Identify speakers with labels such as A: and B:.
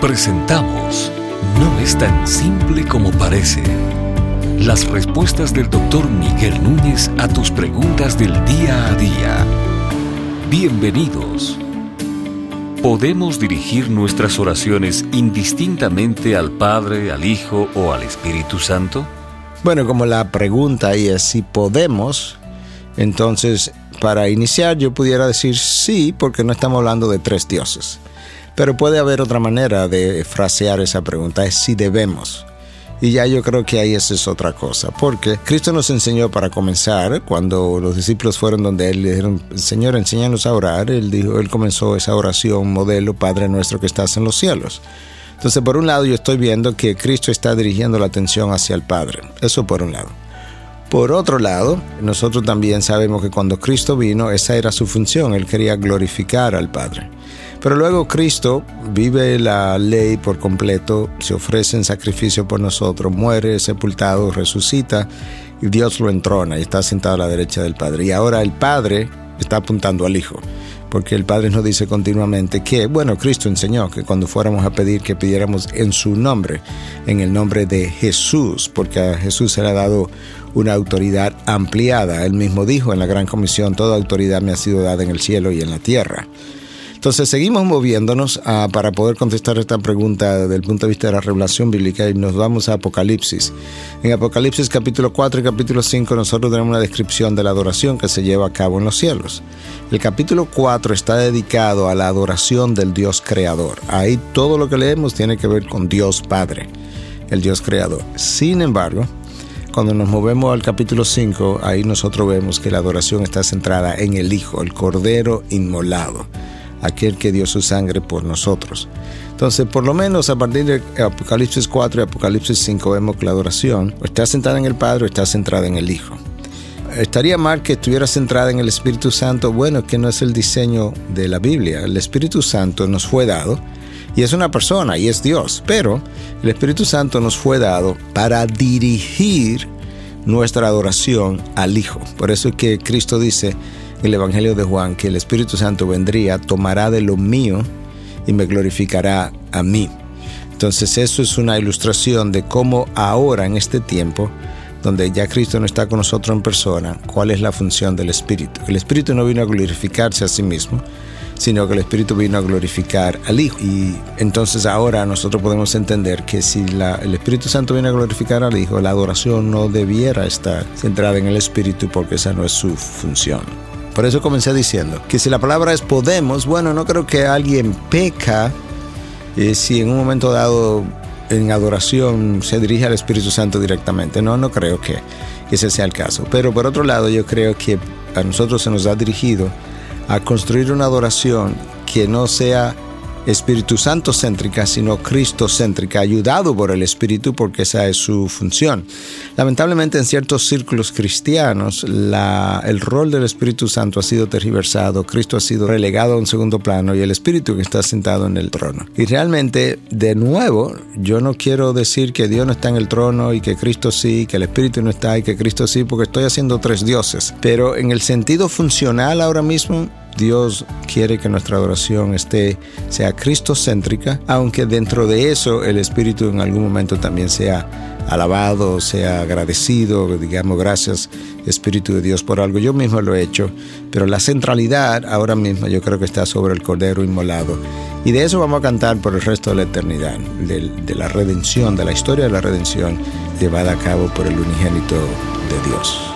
A: Presentamos No es tan simple como parece. Las respuestas del doctor Miguel Núñez a tus preguntas del día a día. Bienvenidos. ¿Podemos dirigir nuestras oraciones indistintamente al Padre, al Hijo o al Espíritu Santo?
B: Bueno, como la pregunta ahí es si podemos, entonces para iniciar yo pudiera decir sí, porque no estamos hablando de tres dioses. Pero puede haber otra manera de frasear esa pregunta, es si debemos. Y ya yo creo que ahí esa es otra cosa, porque Cristo nos enseñó para comenzar, cuando los discípulos fueron donde Él le dijeron, Señor, enséñanos a orar, Él dijo, Él comenzó esa oración modelo, Padre nuestro que estás en los cielos. Entonces, por un lado, yo estoy viendo que Cristo está dirigiendo la atención hacia el Padre. Eso por un lado. Por otro lado, nosotros también sabemos que cuando Cristo vino, esa era su función, Él quería glorificar al Padre. Pero luego Cristo vive la ley por completo, se ofrece en sacrificio por nosotros, muere, sepultado, resucita y Dios lo entrona y está sentado a la derecha del Padre. Y ahora el Padre está apuntando al Hijo, porque el Padre nos dice continuamente que, bueno, Cristo enseñó que cuando fuéramos a pedir, que pidiéramos en su nombre, en el nombre de Jesús, porque a Jesús se le ha dado una autoridad ampliada. Él mismo dijo en la Gran Comisión, toda autoridad me ha sido dada en el cielo y en la tierra. Entonces seguimos moviéndonos ah, para poder contestar esta pregunta desde el punto de vista de la revelación bíblica y nos vamos a Apocalipsis. En Apocalipsis capítulo 4 y capítulo 5 nosotros tenemos una descripción de la adoración que se lleva a cabo en los cielos. El capítulo 4 está dedicado a la adoración del Dios creador. Ahí todo lo que leemos tiene que ver con Dios Padre, el Dios creador. Sin embargo, cuando nos movemos al capítulo 5, ahí nosotros vemos que la adoración está centrada en el Hijo, el Cordero inmolado aquel que dio su sangre por nosotros. Entonces, por lo menos a partir de Apocalipsis 4 y Apocalipsis 5 vemos que la adoración está centrada en el Padre o está centrada en el Hijo. Estaría mal que estuviera centrada en el Espíritu Santo. Bueno, que no es el diseño de la Biblia. El Espíritu Santo nos fue dado y es una persona y es Dios. Pero el Espíritu Santo nos fue dado para dirigir nuestra adoración al Hijo. Por eso es que Cristo dice, el Evangelio de Juan que el Espíritu Santo vendría, tomará de lo mío y me glorificará a mí. Entonces eso es una ilustración de cómo ahora en este tiempo, donde ya Cristo no está con nosotros en persona, cuál es la función del Espíritu. El Espíritu no vino a glorificarse a sí mismo, sino que el Espíritu vino a glorificar al Hijo. Y entonces ahora nosotros podemos entender que si el Espíritu Santo viene a glorificar al Hijo, la adoración no debiera estar centrada en el Espíritu porque esa no es su función. Por eso comencé diciendo que si la palabra es podemos, bueno, no creo que alguien peca eh, si en un momento dado en adoración se dirige al Espíritu Santo directamente. No, no creo que ese sea el caso. Pero por otro lado, yo creo que a nosotros se nos ha dirigido a construir una adoración que no sea Espíritu Santo céntrica, sino Cristo céntrica, ayudado por el Espíritu porque esa es su función. Lamentablemente en ciertos círculos cristianos el rol del Espíritu Santo ha sido tergiversado, Cristo ha sido relegado a un segundo plano y el Espíritu está sentado en el trono. Y realmente, de nuevo, yo no quiero decir que Dios no está en el trono y que Cristo sí, que el Espíritu no está y que Cristo sí, porque estoy haciendo tres dioses. Pero en el sentido funcional ahora mismo, Dios quiere que nuestra adoración esté, sea cristocéntrica, aunque dentro de eso el Espíritu en algún momento también sea alabado, sea agradecido, digamos gracias Espíritu de Dios por algo. Yo mismo lo he hecho, pero la centralidad ahora mismo yo creo que está sobre el Cordero Inmolado. Y de eso vamos a cantar por el resto de la eternidad, de, de la redención, de la historia de la redención llevada a cabo por el unigénito de Dios.